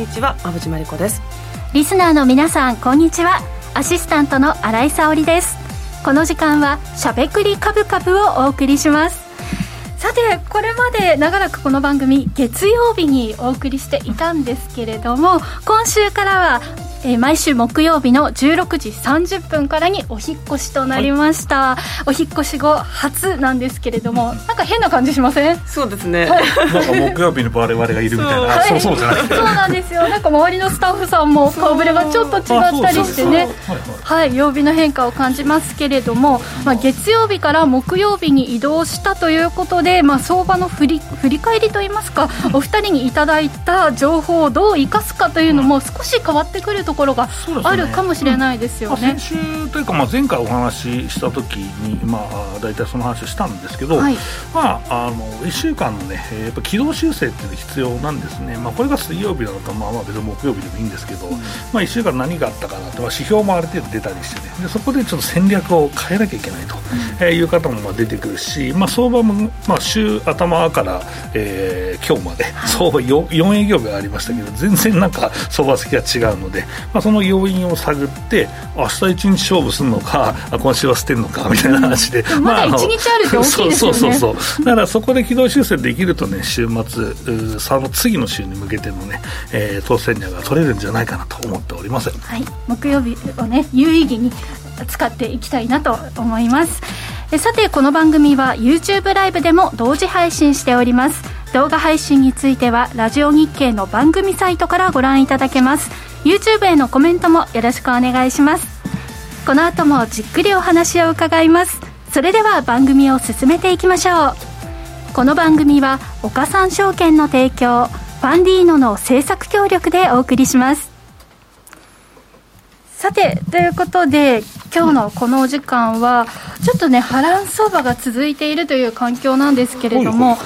こんにちは馬淵真理子です。リスナーの皆さんこんにちは。アシスタントの新井沙織です。この時間はしゃべくりカブカブをお送りします。さてこれまで長らくこの番組月曜日にお送りしていたんですけれども今週からはえー、毎週木曜日の16時30分からにお引越しとなりました、はい、お引越し後初なんですけれどもなんか変な感じしません？そうですね、はい、なんか木曜日の我々がいるみたいな。そう,、そうじゃない。そうなんですよ。なんか周りのスタッフさんも顔ぶれがちょっと違ったりしてね。はい曜日の変化を感じますけれども、まあ、月曜日から木曜日に移動したということで、まあ、相場の振り振り返りといいますかお二人にいただいた情報をどう生かすかというのも少し変わってくるとところがあるかもしれないですよね。ね先週というか、まあ、前回お話しした時に、まあ、大体その話をしたんですけど、はい、まあ、あの1週間のねやっぱ軌道修正っていうのが必要なんですね、まあ、これが水曜日なのか、まあ、まあ別に木曜日でもいいんですけど、うん、まあ、1週間何があったかなって、まあ、指標もある程度出たりしてねでそこでちょっと戦略を変えなきゃいけないと、うん、えいう方もまあ出てくるし、まあ、相場も、まあ、週頭から、えー、今日まで、相場 4, 4営業日がありましたけど全然なんか相場先が違うので、まあ、そのの要因を探って明日一日勝負するのか今週は捨てるのかみたいな話で、うん、まだ一日あるって大きいですよね。そうそうそうだからそこで軌道修正できるとね週末その次の週に向けてのね、えー、当選者が取れるんじゃないかなと思っております、はい、木曜日をね有意義に使っていきたいなと思います。さてこの番組は YouTube ライブでも同時配信しております。動画配信についてはラジオ日経の番組サイトからご覧いただけます YouTube へのコメントもよろしくお願いします。この後もじっくりお話を伺います。それでは番組を進めていきましょう。この番組は岡三証券の提供ファンディーノの制作協力でお送りします。さてということで今日のこのお時間はちょっとね波乱相場が続いているという環境なんですけれども、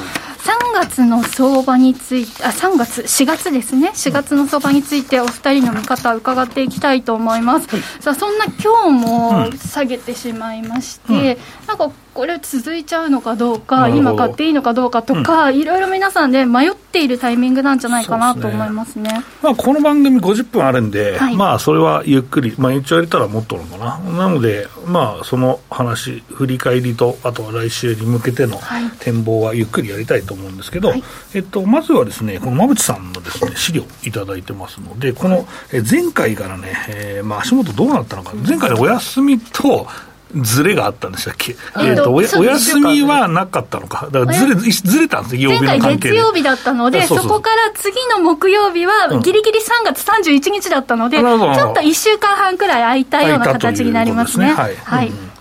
3月の相場について、あ、3月、4月ですね。4月の相場についてお二人の見方を伺っていきたいと思います。さあ、そんな今日も下げてしまいまして、うん、なんかこれ続いちゃうのかどうか、今買っていいのかどうかとか、うん、いろいろ皆さんで、ね、迷っているタイミングなんじゃないかなと思いますね。まあ、この番組50分あるんで、はい、まあ、それはゆっくり、まあ、一応入れたらもっとのかな。なので、まあ、その話、振り返りと、あとは来週に向けての展望はゆっくりやりたいと思うんですけど、はい、えっと、まずはですね、この馬淵さんのですね、資料いただいてますので、この、え前回からね、えー、まあ、足元どうなったのか、前回お休みと、ずれがあったんでしたっけ、えーと、お休みはなかったのか、だからずれずれたんですよ、曜日の関係月曜日だったのでそこから次の木曜日は、ぎりぎり3月31日だったので、うん、ちょっと1週間半くらい空いたような形になりますね。はい、はい。うん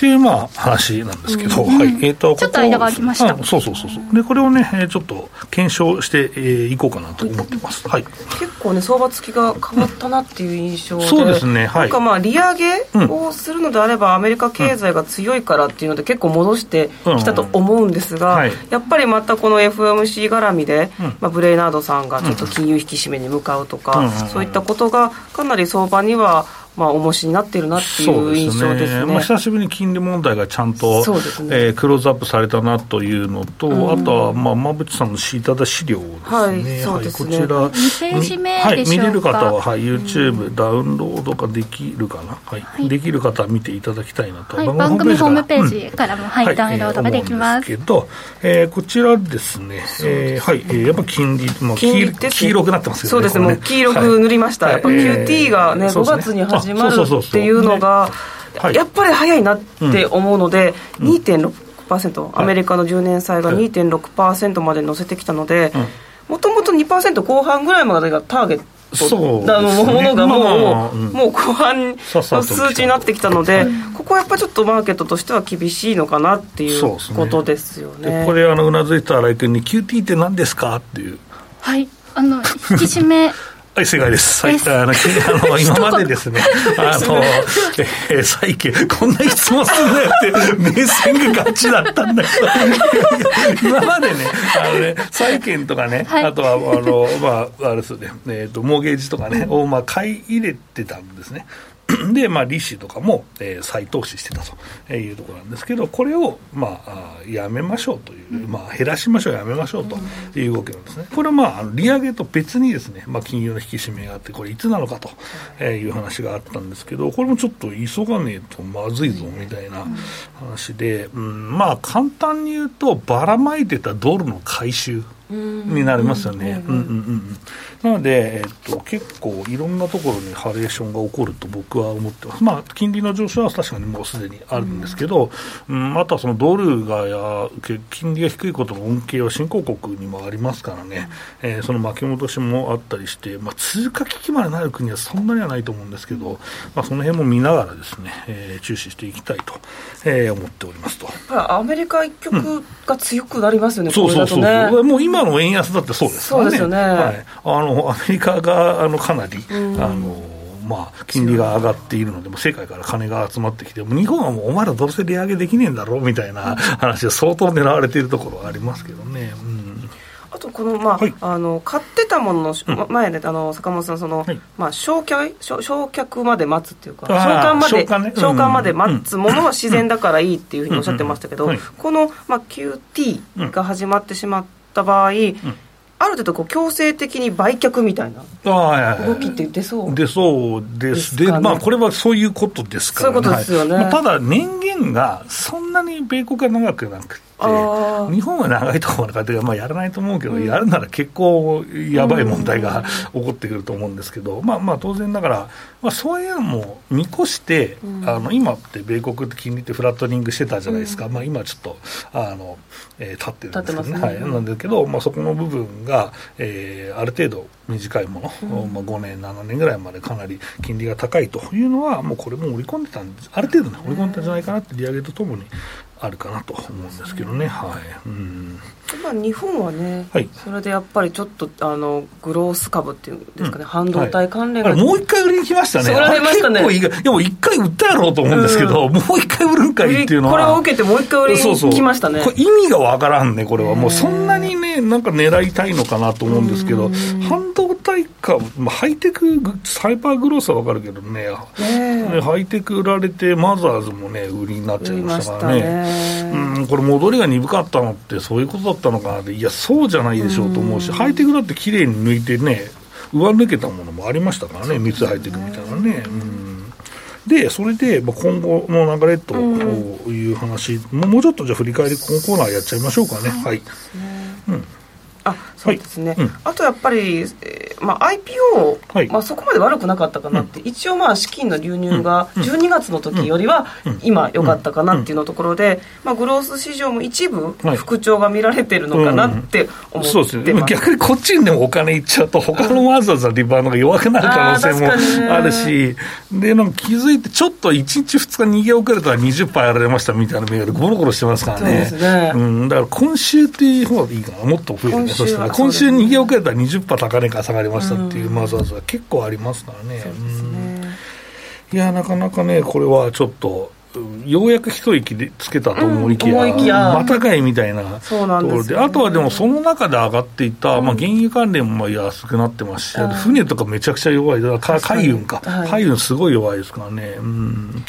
っていうまあ話なんですけど、うん、はい。えーと、ちょっと間が空きました、うん、そうそうそうそう。でこれをね、えー、ちょっと検証してい、えー、こうかなと思ってます、はい、結構ね相場付きが変わったなっていう印象で、そうですねはい。なんかまあ利上げをするのであれば、アメリカ経済が強いからっていうので結構戻してきたと思うんですが、はい、やっぱりまたこの FMC 絡みで、まあ、ブレイナードさんがちょっと金融引き締めに向かうとか、そういったことがかなり相場にはまあ、重しになっているなっていう印象ですね、ね、まあ、久しぶりに金利問題がちゃんと、ね。えー、クローズアップされたなというのと、うん、あとは、まあ、馬淵さんの敷いただ資料ですね、はい、こちら、はい、見れる方は、はい、YouTube ダウンロードができるかな、はい、はい、できる方は見ていただきたいなと、はい、番組ホームページからも、はい、ダウンロードができます。けど、えー、こちらですね、えー、はい、えー、やっぱ金利、まあ、金黄色くなってますよね。そうですね、もう黄色く塗りました。やっぱ QT がね、5月に始まるっていういうのが、やっぱり早いなって思うので、うん、2.6%、アメリカの10年債が2.6%まで乗せてきたので、もともと2%後半ぐらいまでがターゲットそうのものがもう、まあ、もう後半の数値になってきたので、ここはやっぱちょっとマーケットとしては厳しいのかなっていうことですよね。ねこれあのうなずいた新井君に QT って何ですかっていう。はい。あの引き締めはい、正解です。はい、あの、あの今までですね、あの、えー、債券、こんな質問するなよって、目線がガチだったんだけど、今までね、あのね、債券とかね、はい、あとは、あの、まあ、あれですね、えっ、ー、と、モーゲージとかね、を、まあ、買い入れてたんですね。で、まあ、利子とかも、えー、再投資してたというところなんですけど、これを、まあ、やめましょうという、まあ、減らしましょう、やめましょうという動きなんですね。これは、まあ、利上げと別にですね、まあ、金融の引き締めがあって、これいつなのかという話があったんですけど、これもちょっと急がねえとまずいぞみたいな話で、うん、まあ、簡単に言うと、ばらまいてたドルの回収。になりますよね。なので、えっと、結構いろんなところにハレーションが起こると僕は思ってます。まあ、金利の上昇は確かにもうすでにあるんですけど、うん、あとはそのドルがや、金利が低いことの恩恵は新興国にもありますからね、うん、えー、その巻き戻しもあったりして、まあ、通貨危機までなる国はそんなにはないと思うんですけど、まあ、その辺も見ながらですね、えー、注視していきたいと、えー、思っておりますと。アメリカ一極が強くなりますよね、うん、そうそうそう。ね、もう今の円安だってそうですからね。そうですよね。はい。あの、アメリカが、あの、かなり、あの、まあ、金利が上がっているので、も世界から金が集まってきて、日本はもうお前らどうせ利上げできねえんだろうみたいな話は相当狙われているところはありますけどね。うん。あとこの、まあ、はい、あの買ってたものの、うん、前ねあの坂本さんその、はい、まあ、焼却焼却まで待つっていうか召喚まで召喚、ね,、まで待つものは自然だからいいっていうふうにおっしゃってましたけど、この、まあ、QT が始まってしまった場合、うんある程度こう強制的に売却みたいな動きって出そう出そうです、で、まあ、これはそういうことですから、ね、そういうことですよね、はい、ただ、年限がそんなに米国が長くなくて、日本は長いところまでまあ、やらないと思うけど、うん、やるなら結構やばい問題が起こってくると思うんですけど、まあ、まあ当然ながら、まあ、そういうのも見越して、うん、あの今って米国って金利ってフラットニングしてたじゃないですか、まあ、今ちょっとあの、えー、立ってるんですけどね、はい、なんだけど、まあ、そこの部分が、がえー、ある程度短いもの、まあ、5年、7年ぐらいまでかなり金利が高いというのは、もうこれも織り込んでたんです、ある程度ね、織り込んでたんじゃないかなって、利上げとともにあるかなと思うんですけどね。はい。うん。まあ日本はね、はい、それでやっぱりちょっとあのグロース株っていうんですかね、うん、半導体関連が、はい、もう一回売りに来ましたね。れましたね。結構一回売ったやろうと思うんですけど、うん、もう一回売るんかいっていうのは。これを受けてもう一回売りに来ましたね。そうそう意味がわからんね、これは。もうそんなにね、なんか狙いたいのかなと思うんですけど、半導体か、まあ、ハイテク、サイバーグロースはわかるけどね、ねハイテク売られて、マザーズもね、売りになっちゃいましたからね。ね。うん、これ戻りが鈍かったのってそういうことだったのかなって、いや、そうじゃないでしょうと思うし、ハイテクだって綺麗に抜いてね、上抜けたものもありましたからね、三つハイテクみたいなね。うん。で、それで、まあ、今後の流れという話、うん、もうちょっとじゃあ振り返り、このコーナーやっちゃいましょうかね。はい。うん。あそうですね、はい。うん、あとやっぱり、えーまあ、IPO、はい、まあ、そこまで悪くなかったかなって、うん、一応まあ資金の流入が12月の時よりは今良かったかなっていうのところで、まあ、グロース市場も一部復調が見られてるのかなって思ってます、そうですね、逆にこっちにでもお金いっちゃうと他のわざわざリバウンドが弱くなる可能性もあるし、でなんか気づいてちょっと1日2日逃げ遅れたら20%やられましたみたいなメールゴロゴロしてますからね。そうですね、うん、だから今週っていう方がいいかな。もっと増えてね。そしたら今週逃げ遅れたら20%高値から下がりましたっていうマザーズは結構ありますからね。ね。いや、なかなかね、これはちょっと、ようやく一息でつけたと思いきや、うん、や。またかいみたいなところで、でね、あとはでもその中で上がっていた、うん、まあ、原油関連も安くなってますし、うん、船とかめちゃくちゃ弱い、だから海運か、海運すごい弱いですからね。うん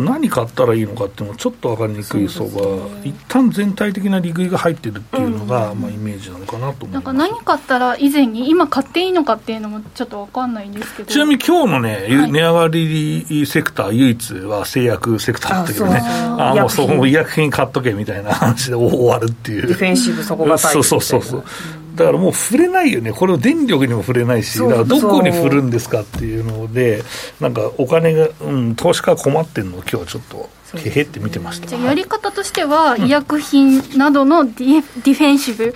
何買ったらいいのかっていうのもちょっと分かりにくい相場、ね、一旦全体的な利食いが入ってるっていうのが、うん、まあ、イメージなのかなと思います。なんか何買ったら以前に今買っていいのかっていうのもちょっと分かんないんですけど。ちなみに今日のね、はい、値上がりセクター唯一は製薬セクターだったけどね。ああもうそこ医薬品。買っとけみたいな話で終わるっていう。ディフェンシブそこがそうそうそうそう、うんだからもう触れないよね、これを電力にも触れないし、だからどこに振るんですかっていうので、なんかお金が、うん、投資家困ってるのを今日はちょっと。へへって見てました。じゃやり方としては、医薬品などのディディフェンシブ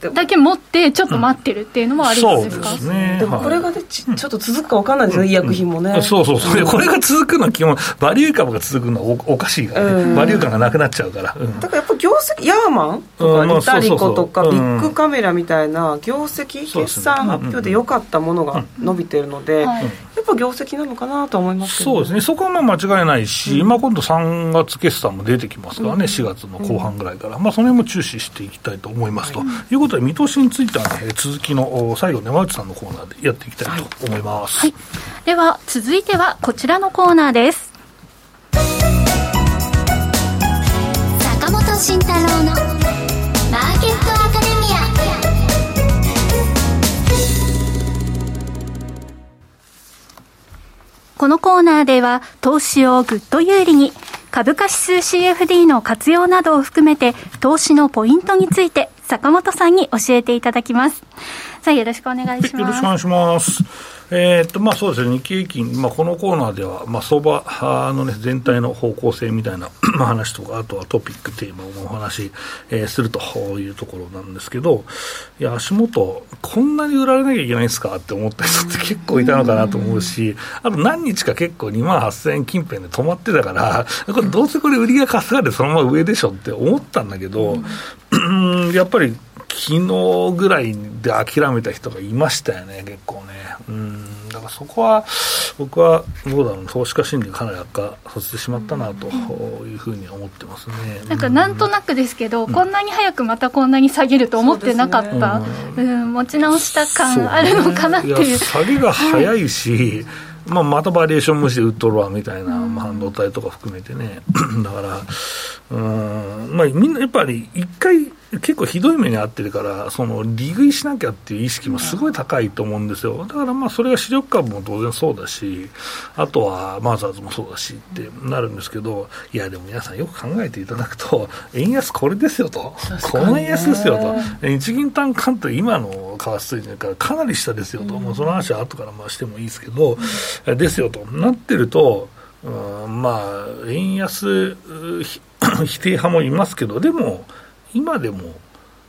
だけ持ってちょっと待ってるっていうのもありですか、うん、そうですね。でもこれがねちちょっと続くか分かんないですよ、医薬品もね、そうそうそう、これが続くのは基本バリュー株が続くのはおおかしいからね、バリュー感がなくなっちゃうから、だからやっぱ業績ヤーマンとかリタリコとかビッグカメラみたいな業績決算発表で良かったものが伸びてるので、やっぱ業績なのかなと思いますそうですね。そこはまあ間違いないし、今今度3月決算も出てきますからね、4月の後半ぐらいから、まあ、その辺も注視していきたいと思いますということで、見通しについては、ね、続きの最後、山内さんのコーナーでやっていきたいと思います。はい、では、続いてはこちらのコーナーです。坂本慎太郎のマーケットアカデミアこのコーナーでは投資をぐっと有利に株価指数 CFD の活用などを含めて投資のポイントについて坂本さんに教えていただきます。さあよろしくお願いします。よろしくお願いします。えー、っとまあ、そうですね、日経平均、まあ、このコーナーでは、まあ、相場の、ね、全体の方向性みたいな 話とか、あとはトピック、テーマをお話し、えー、するというところなんですけど、いや、足元、こんなに売られなきゃいけないんですかって思った人って結構いたのかなと思うし、あと何日か結構2万8000円近辺で止まってたから、これどうせこれ売りが稼がれてそのまま上でしょって思ったんだけど、やっぱり昨日ぐらいで諦めた人がいましたよね、結構ね。うんだからそこは、僕はどうだろう、投資家心理かなり悪化させてしまったなというふうに思ってますね。なんかなんとなくですけど、うん、こんなに早くまたこんなに下げると思ってなかった、う、ね、うん、持ち直した感あるのかなっていう。うね、下げが早いし、まあ、またバリエーション無視で売っとるわみたいな、まあ、半導体とか含めてね、だから、うん、まあ、みんなやっぱり一回、結構ひどい目に遭ってるから、その利食いしなきゃっていう意識もすごい高いと思うんですよ、だからまあそれは主力株も当然そうだし、あとはマザーズもそうだしってなるんですけど、いや、でも皆さんよく考えていただくと、円安これですよと、この円安ですよと、日銀短観って今の為替水準からかなり下ですよと、うん、もうその話は後からまあしてもいいですけど、うん、ですよと。なってると、うん、まあ、円安否定派もいますけど、でも、今でも、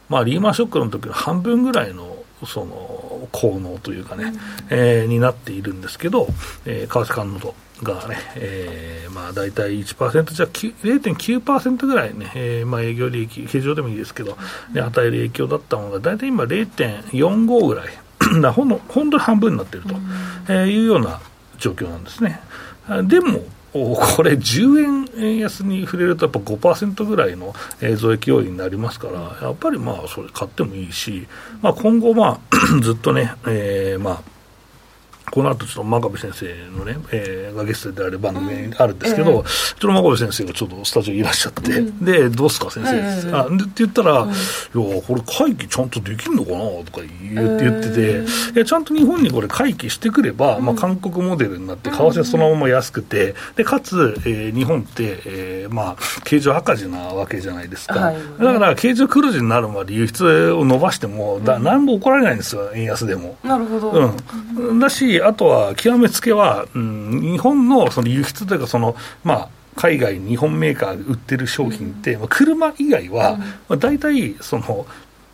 まあ、リーマンショックの時の半分ぐらいのその効能というかね、うん、えー、になっているんですけど、えー、為替感度がね、えー、まあ大体1%じゃ0.9%ぐらいね、えー、まあ営業利益、平常でもいいですけど、ね、与える影響だったのが、大体今0.45ぐらい、ほん本当に半分になっていると、えいうような状況なんですね。でも、これ、10円円安に触れると、やっぱ5%ぐらいの増益要因になりますから、やっぱりまあ、それ買ってもいいし、まあ、今後、まあ、ずっとね、えー、まあ、この後ちょっと真壁先生のね、えー、がゲストである番組あるんですけど、うんえ。ー、ちょっと真壁先生がちょっとスタジオいらっしゃって、うん、で、どうすか先生、えー、あでって言ったら、うん、いや、これ会議ちゃんとできるのかなとか言って言ってて、えー、いや、ちゃんと日本にこれ会議してくれば、まあ、韓国モデルになって、為替そのまま安くて、で、かつ、えー、日本って、えー、まあ、経常赤字なわけじゃないですか。はい、だから、経常黒字になるまで輸出を伸ばしても、だ何も起こられないんですよ、円安でも。なるほど。うん。だし、あとは極めつけは、うん、日本のその輸出というかその、まあ、海外に日本メーカーが売ってる商品って、うん、車以外は、まあ、大体その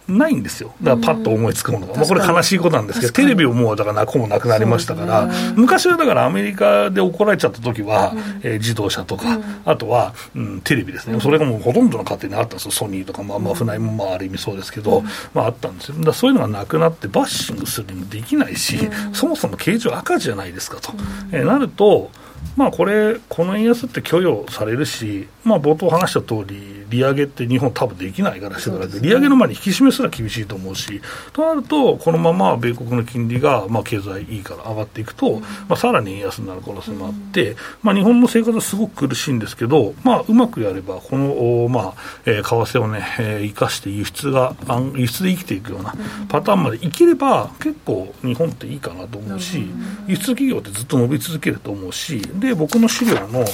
ないんですよ、だからパッと思いつくものが、まあ、これ悲しいことなんですけど、テレビももうだからなくもなくなりましたから、昔はだからアメリカで怒られちゃった時は、うえ自動車とか、あとは、うん、テレビですね、それがもうほとんどの家庭にあったんですよ、ソニーとか、まあ、まあ船井もまあある意味そうですけど、まあ、あったんですよ、だそういうのがなくなって、バッシングするにもできないし、そもそも経常赤字じゃないですかと、えなると、まあ、これ、この円安って許容されるし、まあ、冒頭話した通り、利上げって日本、多分できないからしてから、ね、利上げの前に引き締めすら厳しいと思うし、となると、このまま米国の金利が、まあ、経済いいから上がっていくと、まあ、さらに円安になる可能性もあって、まあ、日本の生活はすごく苦しいんですけど、まあ、うまくやれば、この、まあえー、為替をね、えー、生かして輸出が、輸出で生きていくようなパターンまで生きれば、結構、日本っていいかなと思うし、輸出企業ってずっと伸び続けると思うし、で、僕の資料の、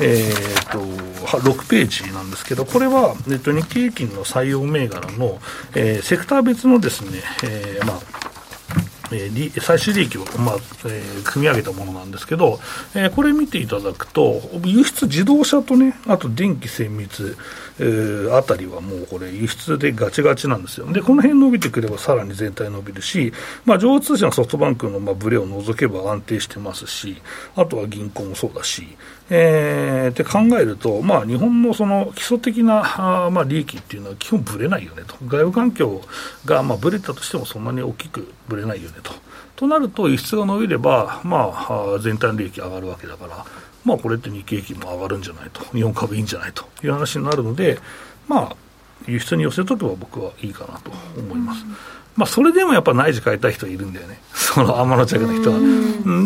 えーと、6ページなんですけど、これは、えっと、日経平均の採用銘柄の、えー、セクター別のですね、えー、まあ、えー、最終利益を、まあえー、組み上げたものなんですけど、えー、これ見ていただくと、輸出自動車とね、あと電気精密、えー、あたりはもうこれ、輸出でガチガチなんですよ。で、この辺伸びてくればさらに全体伸びるし、まあ、情報通信はソフトバンクのまあブレを除けば安定してますし、あとは銀行もそうだし、えー、って考えると、まあ、日本のその基礎的なあ、まあ、利益っていうのは基本ぶれないよねと、外部環境がまあぶれたとしてもそんなに大きくぶれないよねと。となると、輸出が伸びれば、まあ、全体の利益上がるわけだから、まあ、これって日経平均も上がるんじゃないと、日本株いいんじゃないという話になるので、まあ、輸出に寄せとけば僕はいいかなと思います。まあ、それでもやっぱ内需買いたい人いるんだよね、その天の着の人は。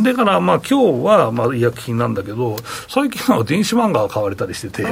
だから、まあ今日はまあ医薬品なんだけど、最近は電子漫画が買われたりしてて、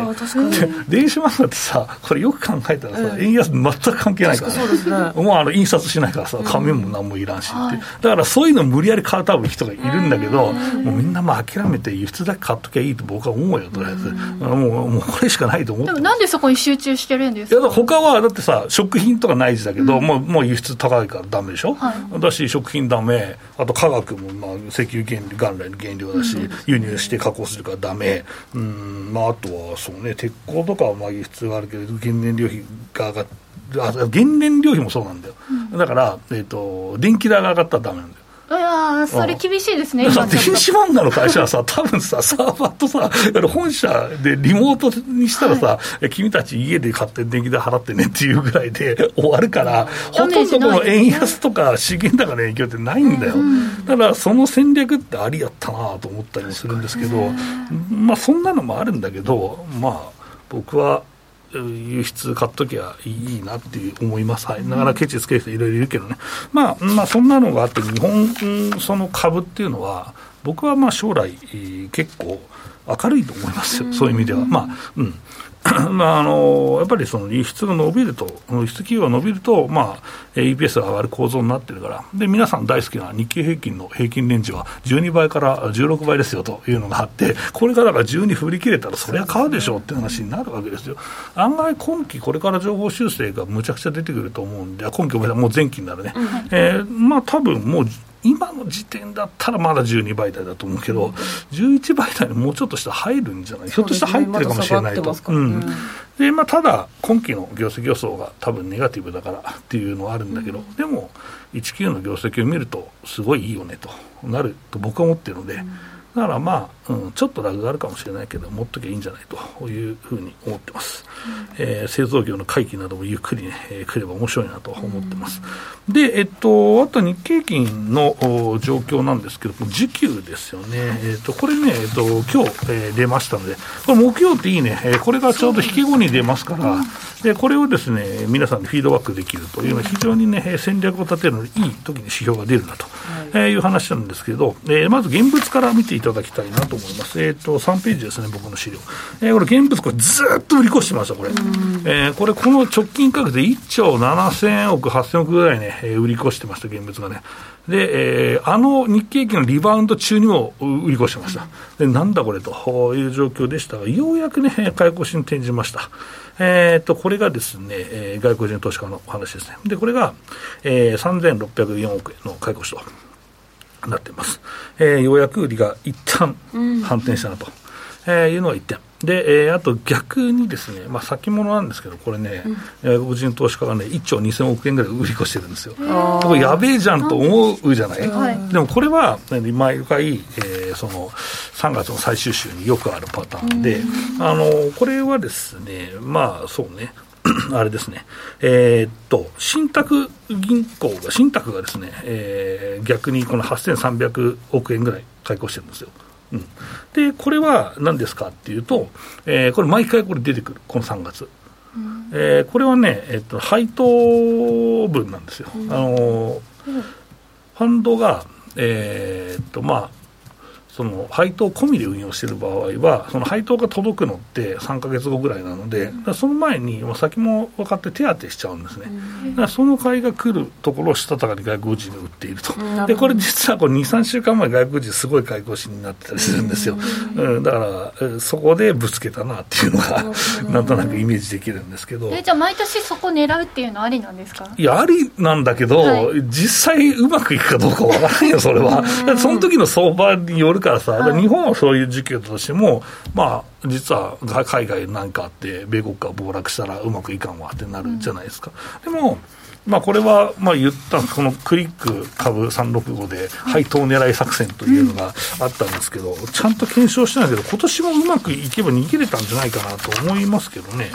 電子漫画ってさ、これよく考えたらさ、円安全く関係ないから、そうですね、もうあの印刷しないからさ、紙も何もいらんしって、だからそういうの無理やり買う多分人がいるんだけど、もうみんなまあ諦めて輸出だけ買っときゃいいと僕は思うよ、とりあえず。もうもうこれしかないと思ってでもなんでそこに集中してるんですか？いや他はだってさ、食品とかない時だけど、もうもう輸出高いからだめでしょ、はい、だし食品だめあと化学もまあ石油原元来の原料だし、うん、輸入して加工するからだめ、うん、まあ、あとはそうね鉄鋼とかはまあ輸出があるけど原燃料費が上がってあ原燃料費もそうなんだよ、うん、だから、えーと、電気代が上がったらだめなんだよいやそれ厳しいですね、電子漫画の会社はさ、多分さ、サーバーとさ、本社でリモートにしたらさ、はい、君たち家で買って電気代払ってねっていうぐらいで 終わるから、ほとんどこの円安とか資源高の影響ってないんだよ、だからその戦略ってありやったなと思ったりもするんですけど、まあ、そんなのもあるんだけど、まあ、僕は輸出買っときゃいいなっていう思います。はい。ながらケチつける人いろいろいるけどね。まあ、まあ、そんなのがあって、日本、その株っていうのは、僕はまあ将来、結構明るいと思いますよ。そういう意味では。まあ、うん。まあ、あのやっぱりその輸出が伸びると、輸出企業が伸びると、まあ、EPS が上がる構造になってるから、で皆さん大好きな日経平均の平均レンジは12倍から16倍ですよというのがあって、これから12振り切れたら、そりゃ買うでしょうって話になるわけですよ。案外、今期、これから情報修正がむちゃくちゃ出てくると思うんで、今期もう前期になるね、うん、えー、まあ多分もう今の時点だったらまだ12倍台だと思うけど、うん、11倍台にもうちょっとしたら入るんじゃない、ね、ひょっとしたら入ってるかもしれないと。うん。でまあ、ただ、今期の業績予想が多分ネガティブだからっていうのはあるんだけど、うん、でも、19の業績を見ると、すごいいいよねとなると僕は思ってるので。うん。だからまあ、うん、ちょっとラグがあるかもしれないけど、持っときゃいいんじゃないというふうに思ってます。うん、えー、製造業の回帰などもゆっくりね、えー、来れば面白いなと思ってます。うん、で、えっと、あと日経金の状況なんですけど、需給ですよね。えっと、これね、えっと、今日、えー、出ましたので、これ木曜っていいね、えー、これがちょうど引け後に出ますから、で、これをですね、皆さんにフィードバックできるというのは非常にね、戦略を立てるのにいい時に指標が出るなと、はい、いう話なんですけど、えー、まず現物から見ていただきたいなと思います。えっ、ー、と、3ページですね、僕の資料。えー、これ現物、これずっと売り越してました、これ。えー、これ、この直近価格で1兆7000億、8000億ぐらいね、売り越してました、現物がね。で、えー、あの日経期のリバウンド中にも売り越してました。で、なんだこれという状況でしたが、ようやくね、買い越しに転じました。えー、と、これがですね、えー、外国人投資家の話ですね。で、これが、えー、3604億円の買い越しと。なっています。えー、ようやく売りが一旦反転したなと、うん、えー、いうのが1点。で、えー、あと逆にですね、まあ、先物なんですけど、これね、外、うん、国人投資家がね、1兆2000億円ぐらい売り越してるんですよ。これやべえじゃんと思うじゃない、はい、でもこれは、毎回、えー、その3月の最終週によくあるパターンで、あのこれはですね、まあそうね、あれですね、えー、っと、信託銀行が、信託がですね、えー、逆にこの8300億円ぐらい開口してるんですよ。うん、で、これは何ですかっていうと、えー、これ、毎回これ出てくる、この3月。うん、えー、これはね、えっと、配当分なんですよ。うん、あのファンドが、えー、っと、まあ、その配当込みで運用している場合は、その配当が届くのって3か月後ぐらいなので、その前に先も分かって手当てしちゃうんですね、だからその買いが来るところをしたたかに外国人に売っていると、でこれ、実はこれ2、3週間前、外国人、すごい買い越しになってたりするんですよ、うん、だからそこでぶつけたなっていうのが、なんとなくイメージできるんですけど、えじゃあ、毎年そこ狙うっていうのはありなんですか？いや、ありなんだけど、はい、実際うまくいくかどうかわからないよ、それは。その時の相場によるからさ、はい、日本はそういう時期としても、まあ、実は海外なんかあって、米国が暴落したらうまくいかんわってなるじゃないですか。うん、でもまあ、これはまあ言ったこのクリック株365で配当狙い作戦というのがあったんですけど、ちゃんと検証してないけど、今年もうまくいけば逃げれたんじゃないかなと思いますけどね。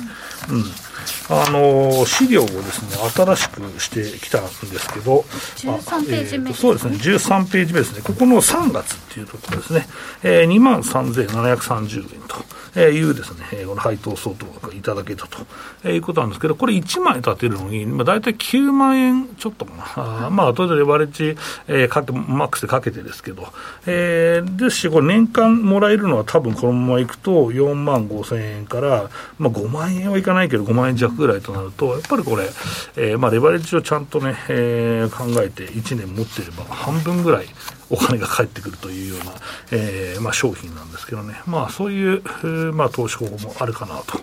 うん。あの資料をですね新しくしてきたんですけど13ページ目、えー、そうですね13ページ目ですね。ここの3月っていうところですね、えー、2万3730円というですね、この配当相当がいただけたとえいうことなんですけど、これ1枚立てるのに、まあ、大体9万円ちょっとかな、あまあ、後でレバレッジ、えー、かけマックスでかけてですけど、えー、ですし、これ年間もらえるのは多分このままいくと4万5千円から、まあ、5万円はいかないけど5万円弱ぐらいとなると、やっぱりこれ、えー、まあレバレッジをちゃんとね、えー、考えて1年持ってれば半分ぐらいお金が返ってくるというような、えーまあ、商品なんですけどね、まあ、そういう、まあ、投資方法もあるかなと。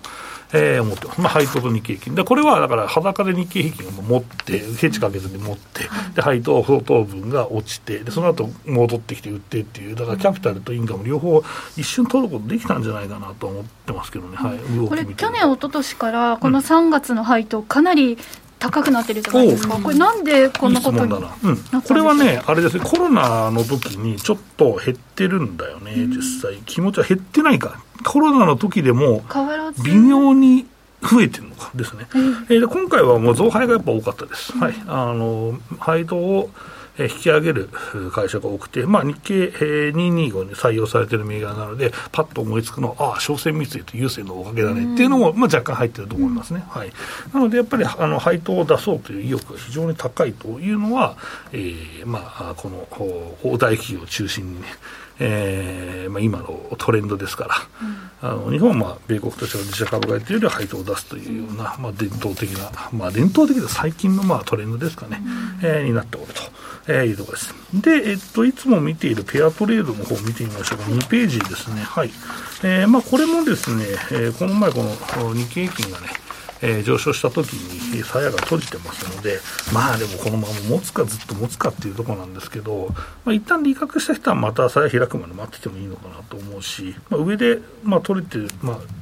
えー、思ってます。まあ、配当と日経平均。で、これはだから裸で日経平均を持って、ヘッジかけずに持って、で、配当、相当分が落ちて、で、その後戻ってきて売ってっていう、だからキャピタルとインカム両方一瞬取ることできたんじゃないかなと思ってますけどね。はい。これ、去年、一昨年からこの3月の配当、かなり高くなってるじゃないですか、これ、なんでこんなことにな。うん、これはね、あれです。ね、コロナの時にちょっと減ってるんだよね、実際、気持ちは減ってないか、コロナの時でも、微妙に増えてるのかですね、えー、今回はもう増配がやっぱ多かったです、はい、あの配当を引き上げる会社が多くて、まあ、日経225に採用されている銘柄なので、パッと思いつくのは、ああ、商船三井と郵政のおかげだねっていうのも、まあ、若干入ってると思いますね。はい、なので、やっぱりあの配当を出そうという意欲が非常に高いというのは、えーまあ、この大企業を中心にね、えーまあ、今のトレンドですから、うん、あの日本はまあ米国としては自社株買いというよりは配当を出すというような、まあ、伝統的な、まあ、伝統的な最近のまあトレンドですかね、うん、えー、になっておると、えー、いうところです。で、えっと、いつも見ているペアトレードの方を見てみましょうか。2ページですね。はい。えー、まあ、これもですね、えー、この前この日経平均がね、えー、上昇した時に鞘が閉じてますので、まあでもこのまま持つかずっと持つかっていうところなんですけど、まあ、一旦利確した人はまた鞘開くまで待っててもいいのかなと思うし、まあ、上で、まあ、取れて、まあ、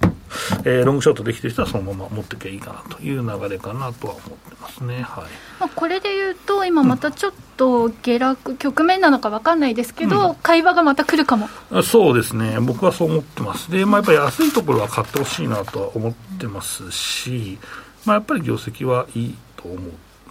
えー、ロングショートできてる人はそのまま持っていけばいいかなという流れかなとは思ってますね。はいまあ、これでいうと、今またちょっと下落、局面なのか分かんないですけど、うん、会話がまた来るかもそうですね、僕はそう思ってます。で、まあ、やっぱり安いところは買ってほしいなとは思ってますし、まあ、やっぱり業績はいいと思う。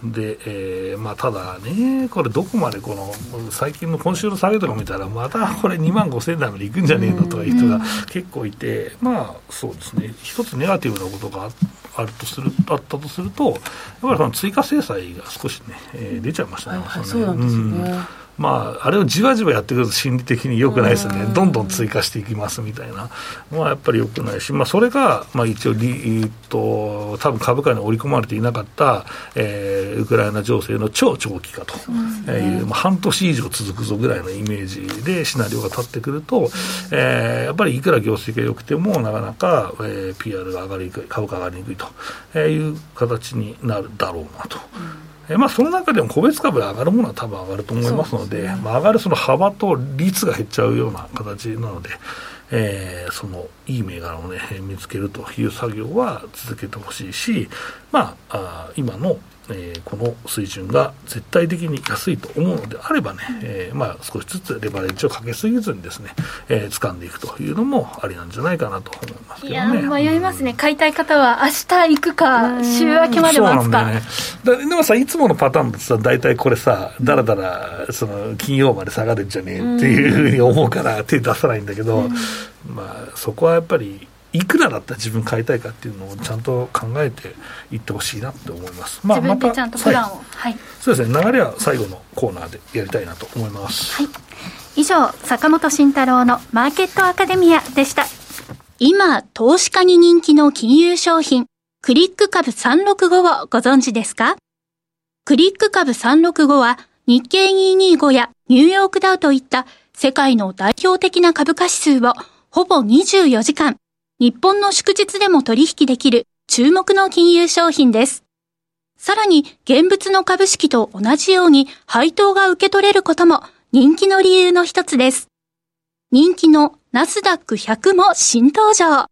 で、えーまあ、ただね、これ、どこまでこの最近の今週の下げとか見たら、またこれ、2万5000台までいくんじゃねえのとかいう人が結構いて、まあそうですね、一つネガティブなことがあるとするあったとすると、やっぱりその追加制裁が少しね、えー、出ちゃいましたね、はい、そうなんですね。うんまあ、あれをじわじわやってくると心理的によくないですよね、どんどん追加していきますみたいな。まあ、やっぱりよくないし、まあ、それが、まあ、一応リ、えっと多分株価に織り込まれていなかった、えー、ウクライナ情勢の超長期化と。いう、まあ、半年以上続くぞぐらいのイメージでシナリオが立ってくると、えー、やっぱりいくら業績が良くても、なかなか、えー、PR が上がりにくい、株価が上がりにくいという形になるだろうなと。えまあ、その中でも個別株で上がるものは多分上がると思いますので、でね、まあ、上がるその幅と率が減っちゃうような形なので、えー、そのいい銘柄をね見つけるという作業は続けてほしいし、まあ、あ今のえー、この水準が絶対的に安いと思うのであればね、えー、まあ、少しずつレバレッジをかけすぎずにですね、えー、掴んでいくというのもありなんじゃないかなと思いますけどね。いや迷いますね、うん、買いたい方は明日行くか、週明けまで待つか。ね、だでもさ、いつものパターンだとさ、大体これさ、だらだらその金曜まで下がるんじゃねえっていうふうに思うから手出さないんだけど、うん、まあ、そこはやっぱり。いくらだったら自分買いたいかっていうのをちゃんと考えていってほしいなって思います。まあ、またちゃんとプランを、はい、そうですね。流れは最後のコーナーでやりたいなと思います。はい。以上、坂本慎太郎のマーケットアカデミアでした。今、投資家に人気の金融商品、クリック株365をご存知ですか？クリック株365は日経225やニューヨークダウといった世界の代表的な株価指数をほぼ24時間日本の祝日でも取引できる注目の金融商品です。さらに、現物の株式と同じように配当が受け取れることも人気の理由の一つです。人気のナスダック100も新登場。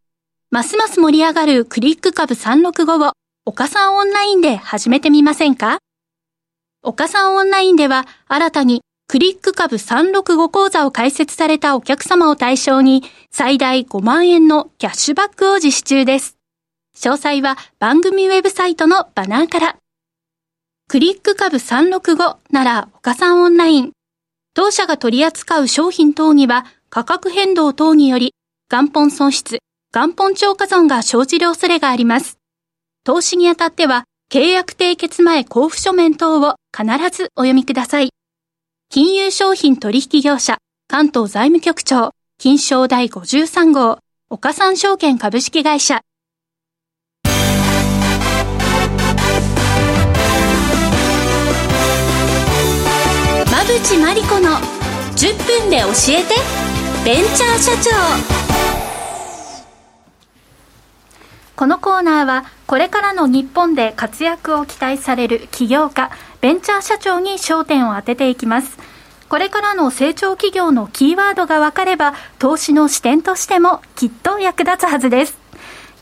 ますます盛り上がるクリック株365を岡さんオンラインで始めてみませんか？岡さんオンラインでは新たにクリック株365講座を開設されたお客様を対象に最大5万円のキャッシュバックを実施中です。詳細は番組ウェブサイトのバナーから。クリック株365なら岡さんオンライン。当社が取り扱う商品等には価格変動等により元本損失、元本超過損が生じる恐れがあります。投資にあたっては契約締結前交付書面等を必ずお読みください。金融商品取引業者関東財務局長金賞第53号岡三証券株式会社。馬淵真理子の10分で教えてベンチャー社長。このコーナーはこれからの日本で活躍を期待される起業家ベンチャー社長に焦点を当てていきます。これからの成長企業のキーワードが分かれば、投資の視点としてもきっと役立つはずです。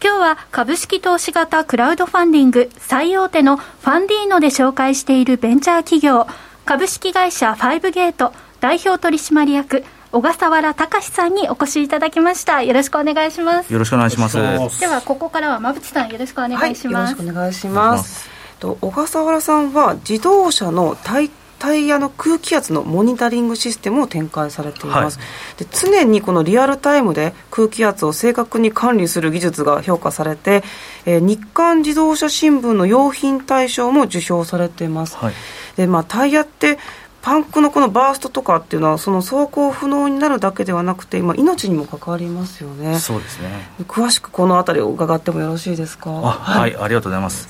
今日は株式投資型クラウドファンディング最大手のファンディーノで紹介しているベンチャー企業、株式会社ファイブゲート代表取締役、小笠原隆さんにお越しいただきました。よろしくお願いします。よろしくお願いします。ではここからは馬淵さんよろしくお願いします、はい、よろしくお願いしますと小笠原さんは自動車の対タイヤの空気圧のモニタリングシステムを展開されています、はい、で常にこのリアルタイムで空気圧を正確に管理する技術が評価されて、えー、日刊自動車新聞の用品大賞も受賞されています、はい、でまあ、タイヤってパンクのこのバーストとかっていうのはその走行不能になるだけではなくて今命にも関わりますよね。そうですね。詳しくこの辺りを伺ってもよろしいですか？はい、ありがとうございます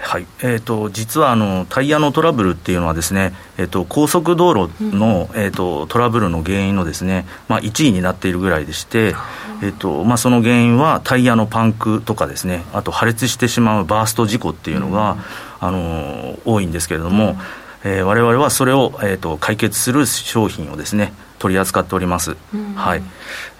はい。えーと、実はあのタイヤのトラブルっていうのはですね、えーと、高速道路の、えーと、トラブルの原因のですね、まあ、1位になっているぐらいでして、えーとまあ、その原因はタイヤのパンクとかですねあと破裂してしまうバースト事故っていうのが、うん、あの多いんですけれども、うん。えー、我々はそれを、えー、と解決する商品をですね取り扱っております、うん、はい。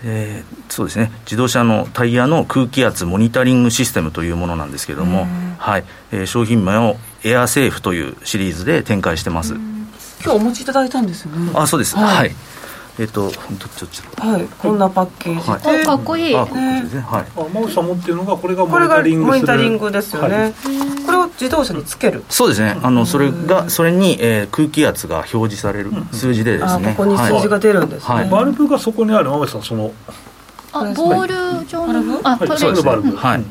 えー、そうですね。自動車のタイヤの空気圧モニタリングシステムというものなんですけれども、はい。えー、商品名をエアセーフというシリーズで展開してます、今日お持ちいただいたんですよね。あそうです。はい、はいえっ、ー、と、どっちはい、こんなパッケージで、はい、かっこいい。あ、これですね。はい。あ、マウスさん持ってるのが、これがモニタリングモニタリングですよね。はい、これを自動車につける。そうですね。あの、それが、それに、えー、空気圧が表示される数字でですね。ここに数字が出るんですね。はい。バルブがそこにある、マウスさん、その。あ、ボール状の。あ、これ、そうです。バルブ。はい。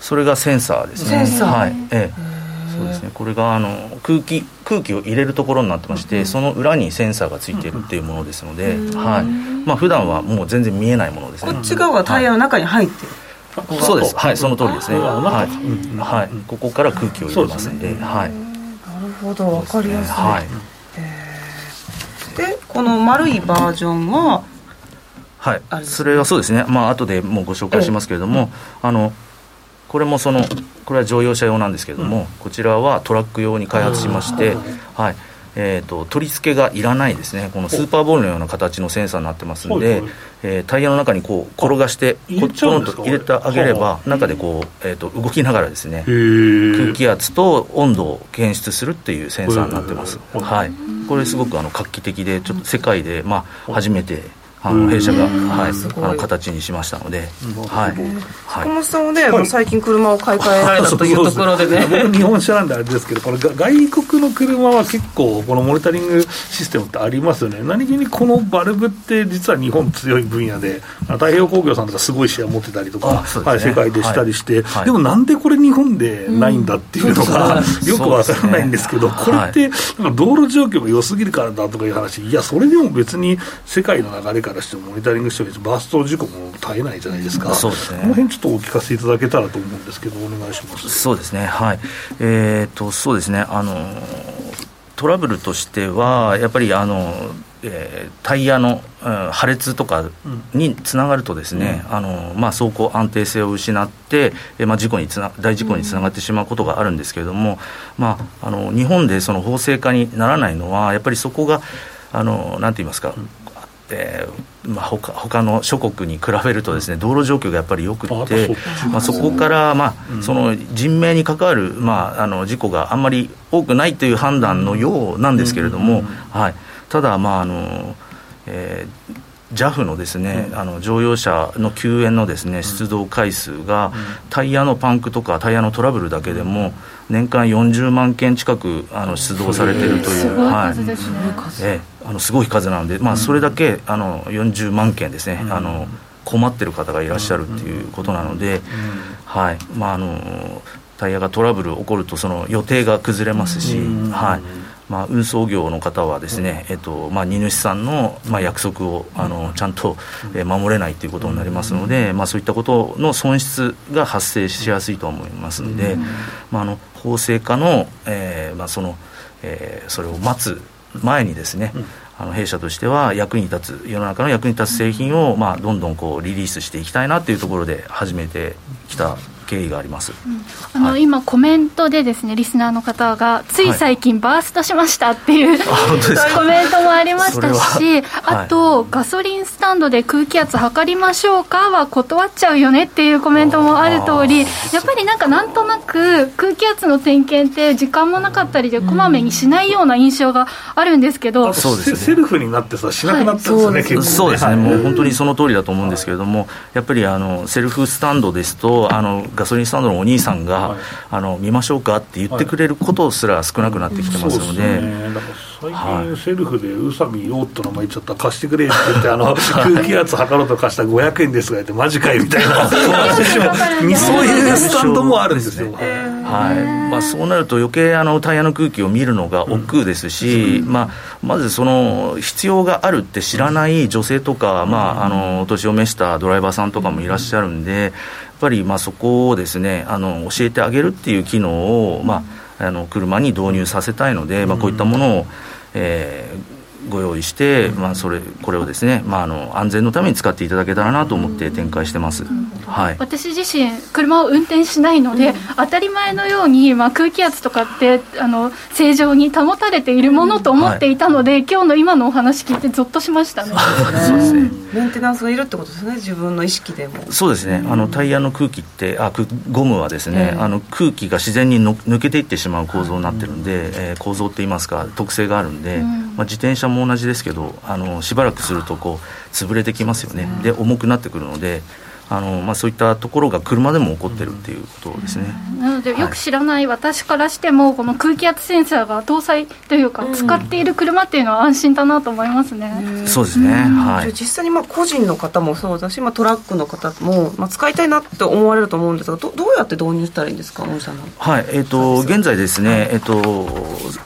それがセンサーですね。センサー。はい。ええ。そうですね。これがあの空気空気を入れるところになってまして、うん、その裏にセンサーがついているっていうものですので、うん、はい。まあ普段はもう全然見えないものですね。こっち側がタイヤの中に入ってる、はい、そうです。はいその通りですね。はい、はい、ここから空気を入れますんで、ね、はい。なるほど。分かりやすい、はい、でこの丸いバージョンははい、それはそうですね、まあ後でもうご紹介しますけれども、あのこれもそのこれは乗用車用なんですけれども、うん、こちらはトラック用に開発しまして、はい。えーと、取り付けがいらないですね。このスーパーボールのような形のセンサーになってますんで、えー、タイヤの中にこう転がしてコロンと入れてあげれば中でこう、えーと、動きながらですね空気圧と温度を検出するっていうセンサーになってます、はい、これすごくあの画期的でちょっと世界で、まあ、初めてあの弊社が、はい、あの形にしましたので、はい、坂本さんはね、はい、最近車を買い替えられたというところでね。僕日本車なんであれですけどこれ外国の車は結構このモニタリングシステムってありますよね。何気にこのバルブって実は日本強い分野で太平洋工業さんとかすごいシェア持ってたりとか、ね、はい、世界でしたりして、はい、でもなんでこれ日本でないんだっていうのが、うん、よくわからないんですけど、ね、これってなんか道路状況が良すぎるからだとかいう話いやそれでも別に世界の流れからからしてもモニタリングしてバースト事故も絶えないじゃないですか、そうですね、この辺ちょっとお聞かせいただけたらと思うんですけど、お願いします。そうですね、はい、えーと、そうですね、あのトラブルとしては、やっぱりあの、えー、タイヤの、うん、破裂とかにつながるとですね、うん、あのまあ、走行安定性を失って、えーまあ、事故につな大事故につながってしまうことがあるんですけれども、まあ、あの日本でその法制化にならないのはやっぱりそこがあのなんて言いますか、えーまあ他、他の諸国に比べるとですね道路状況がやっぱりよくって、まあ、そこから、まあ、その人命に関わる、まあ、あの事故があんまり多くないという判断のようなんですけれども、はい、ただ、まああのえー JAF のですね、うん、あの乗用車の救援のですね出動回数が、タイヤのパンクとかタイヤのトラブルだけでも年間40万件近くあの出動されているという、はい。えあのすごい数なので、まあ、それだけあの40万件ですね、あの困ってる方がいらっしゃるっていうことなので、はい。まあ、あのタイヤがトラブル起こるとその予定が崩れますし、はい。まあ、運送業の方はですね、えっとまあ、荷主さんの、まあ、約束をあのちゃんと、え守れないということになりますので、まあ、そういったことの損失が発生しやすいと思いますので、まあ、あの法制化の,、えーまあそのえー、それを待つ前にですね、あの弊社としては役に立つ世の中の役に立つ製品を、まあ、どんどんこうリリースしていきたいなというところで始めてきた経緯があります、うん、あの、はい、今コメントでですねリスナーの方がつい最近バーストしましたっていう、はい、コメントもありましたしあと、はい、ガソリンスタンドで空気圧測りましょうかは断っちゃうよねっていうコメントもある通りやっぱりなんかなんとなく空気圧の点検って時間もなかったりでこまめにしないような印象があるんですけど、そうですね、セルフになってさしなくなったんですね、結構そうですね、もう本当にその通りだと思うんですけれどもやっぱりあのセルフスタンドですとあのガソリンスタンドのお兄さんが、はい、あの見ましょうかって言ってくれることすら少なくなってきてますので。はい、ね、最近、セルフで宇佐美よって名前言っちゃった貸してくれって言って、あの 空気圧測ろうと貸したら500円ですがって、マジかいみたいな、そういうスタンドもあるんですよ。はい。まあ、そうなると余計あのタイヤの空気を見るのが億劫ですし、うん、まあ、まずその必要があるって知らない女性とか、まあ、あのお年を召したドライバーさんとかもいらっしゃるんで、ぱりまあそこをですねあの教えてあげるっていう機能を、まあ、あの車に導入させたいので、まあ、こういったものを、えー、ご用意して、まあ、それこれをですね、まあ、あの安全のために使っていただけたらなと思って展開してます、はい、私自身車を運転しないので、うん、当たり前のように、まあ、空気圧とかってあの正常に保たれているものと思っていたので、はい、今日の今のお話聞いてぞっとしましたね。そうですね。メンテナンスがいるってことですね自分の意識でも。そうですね。あのタイヤの空気ってあゴムはですね、えー、あの空気が自然にの抜けていってしまう構造になってるんで、うん、えー、構造っていいますか特性があるんで、うん、まあ、自転車も同じですけどあのしばらくするとこう潰れてきますよね。で重くなってくるのであのまあ、そういったところが車でも起こってるっていうことですね、なのでよく知らない私からしても、この空気圧センサーが搭載というか、使っている車っていうのは安心だなと思いますね、そうですね、はい、実際にまあ個人の方もそうだし、まあ、トラックの方も、まあ、使いたいなって思われると思うんですが、どどうやって導入したらいいんですか、御社の。は？い。えーと、現在ですね、えーと、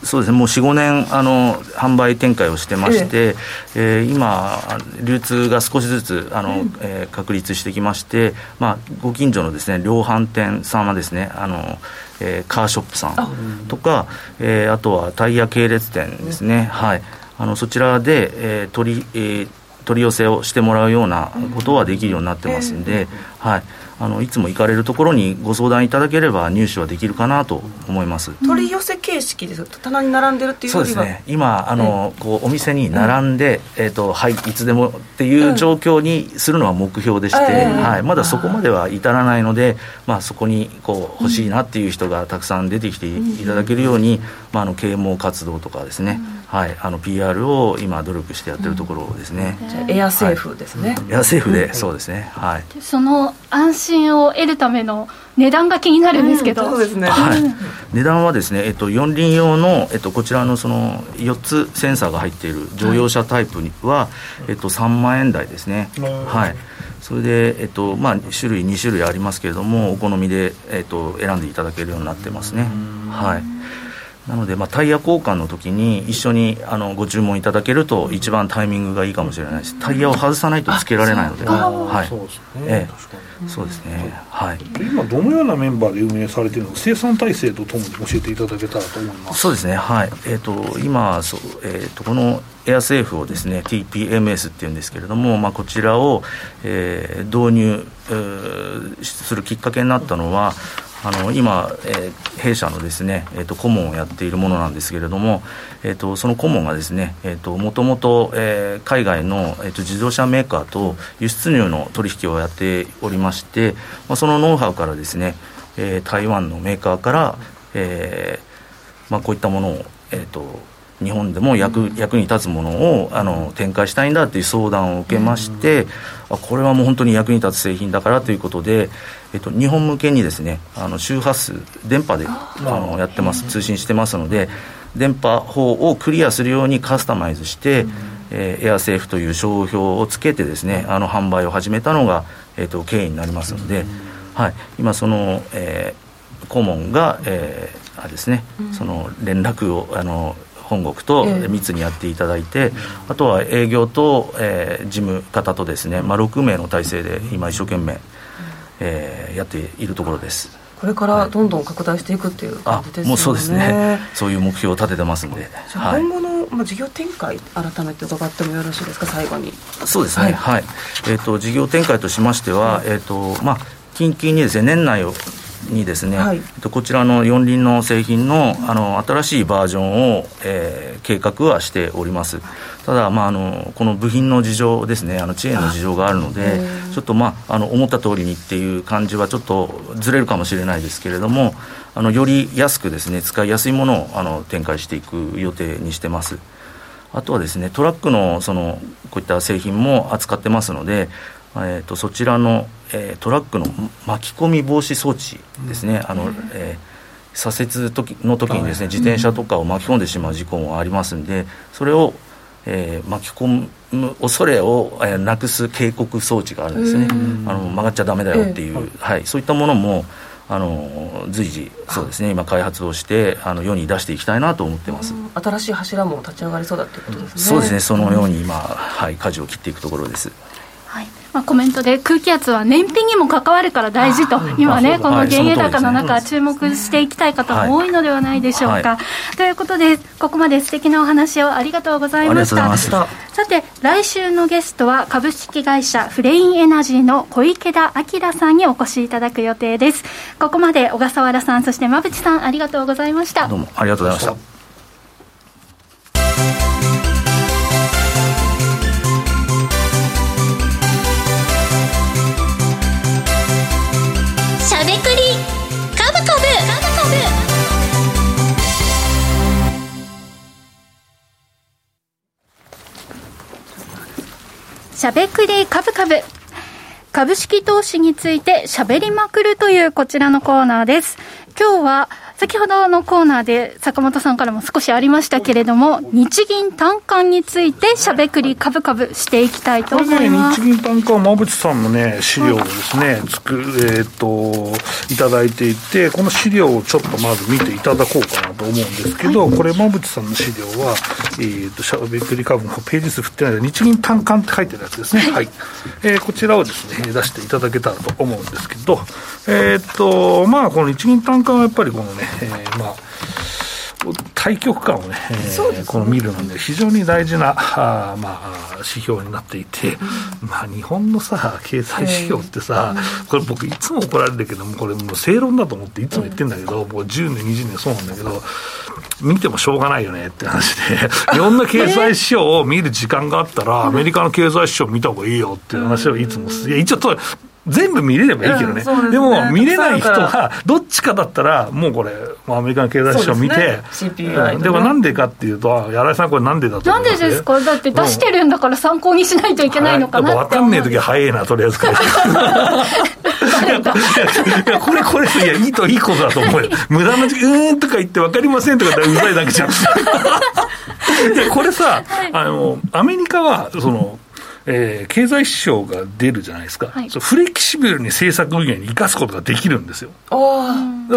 そうですね。もう4、5年あの、販売展開をしてまして、えー、えー、今、流通が少しずつあの、うん、えー、確立してきまして、まあ、ご近所のですね量販店さんはですねあの、えー、カーショップさんとか、えー、あとはタイヤ系列店ですね、はい、あのそちらで、えー取りえー、取り寄せをしてもらうようなことはできるようになってますんで、はいあのいつも行かれるところにご相談いただければ入手はできるかなと思います。取り寄せ形式です棚に並んでるっていうそうですね。今あの、こうお店に並んで、うん、えーとはい、いつでもっていう状況にするのは目標でして、うん、はい、まだそこまでは至らないので、まあ、そこにこう欲しいなっていう人がたくさん出てきていただけるように、まあ、あの啓蒙活動とかですね、はい、あの PR を今努力してやってるところですね、じゃエアセーフですね、はい、エアセーフで、そうですね。はい。その安心を得るための値段が気になるんですけど、うん、そうですね、はい、値段はですね、えっと、四輪用の、えっと、こちらのその4つセンサーが入っている乗用車タイプには、はい、えっと、3万円台ですね、はい、それで、えっとまあ、種類2種類ありますけれどもお好みで、えっと、選んでいただけるようになってますね。はいなので、まあ、タイヤ交換の時に一緒にあのご注文いただけると一番タイミングがいいかもしれないです。タイヤを外さないとつけられないので、はい、そうですね、ええ、そうですね、はい、今どのようなメンバーで運営されているの？か生産体制とともに教えていただけたらと思います。そうですね。はい。えっ、ー、と今そう、えーと、このエアセーフをですね TPMS っていうんですけれども、まあ、こちらを、えー、導入、えー、するきっかけになったのはあの今、えー、弊社のですね、えーと、顧問をやっているものなんですけれども、えーと、その顧問がですね、えーと、もともと、えー、海外の、えー、と自動車メーカーと輸出入の取引をやっておりまして、まあ、そのノウハウからですね、えー、台湾のメーカーから、えーまあ、こういったものを、えーと日本でも役,、役に立つものをあの展開したいんだという相談を受けまして、あこれはもう本当に役に立つ製品だからということで、えっと、日本向けにですねあの周波数電波であのやってます。通信してますので電波法をクリアするようにカスタマイズして、えー、エアセーフという商標をつけてですねあの販売を始めたのが、えーと、経緯になりますので、はい、今その、えー、顧問が、えー、あですね、その連絡をあの本国と密にやっていただいて、あとは営業と、えー、事務方とですね、まあ、6名の体制で今一生懸命、えー、やっているところです。これからどんどん拡大していくっていう感じですね、はい、もうそうですね。そういう目標を立ててますんで。今後の、まあ、事業展開改めて伺ってもよろしいですか？最後に。そうですね。はい、はい、えーと、事業展開としましては、えーとまあ近々にですね年内をにですね、はい、こちらの四輪の製品のあの新しいバージョンを、えー、計画はしておりますただ、まあ、あのこの部品の事情ですね。あの遅延の事情があるのでちょっと、まあ、あの思った通りにっていう感じはちょっとずれるかもしれないですけれどもあのより安くですね使いやすいものをあの展開していく予定にしてます。あとはですねトラックのそのこういった製品も扱ってますのでえーと、そちらの、えー、トラックの巻き込み防止装置ですね、あのえー、左折時の時にですね自転車とかを巻き込んでしまう事故もありますんでそれを、えー、巻き込む恐れを、えー、なくす警告装置があるんですね。あの曲がっちゃだめだよっていう、はい、そういったものもあの随時そうですね今開発をしてあの世に出していきたいなと思ってます。新しい柱も立ち上がりそうだっていうことですね。そうですね。そのように今、はい、舵を切っていくところですまあ、コメントで空気圧は燃費にも関わるから大事と、今ね、この原油高の中、注目していきたい方も多いのではないでしょうか。ということで、ここまで素敵なお話をありがとうございました。さて、来週のゲストは株式会社フレインエナジーの小池田明さんにお越しいただく予定です。ここまで小笠原さん、そして馬淵さん、ありがとうございました。どうもありがとうございました。しゃべくり株株。株式投資についてしゃべりまくるというこちらのコーナーです。今日は先ほどのコーナーで坂本さんからも少しありましたけれども、日銀短観についてしゃべくり株株していきたいと思います。これね、日銀短観は馬淵さんのね、資料をですね、つく、えっ、ー、と、いただいていて、この資料をちょっとまず見ていただこうかなと思うんですけど、はい、これ馬淵さんの資料は、えっ、ー、と、しゃべくり株のページ数振ってないで、日銀短観って書いてるやつですね。はい。えー、こちらをですね、出していただけたらと思うんですけど、えっ、ー、と、まあ、この日銀短観はやっぱりこのね、えー、まあ、対極感をね、えー、この見るので、非常に大事なあ、まあ、指標になっていて、うん、まあ、日本のさ、経済指標ってさ、これ僕いつも怒られるけども、これもう正論だと思っていつも言ってるんだけど、もう10年、20年そうなんだけど、見てもしょうがないよねって話で、日本の経済指標を見る時間があったら、アメリカの経済指標見た方がいいよっていう話をいつも、いや、一応全部見れればいいけどね、うんでね。でも見れない人は、どっちかだったら、もうこれ、アメリカの経済指標を見て、でね。うん、でもなんでかっていうと、柳井さん、これなんでだとなんでですか、だって出してるんだから参考にしないといけないのかなって、分かんない時は早いな、とりあえずいや、これ、これ、いや、いいといいことだと思うよ。無駄な時間、うーんとか言って分かりませんとか言ったらうざいだけじゃん。で、これさ、あの、アメリカは、その、えー、経済指標が出るじゃないですか、はい、そフレキシブルに政策分野に生かすことができるんですよ。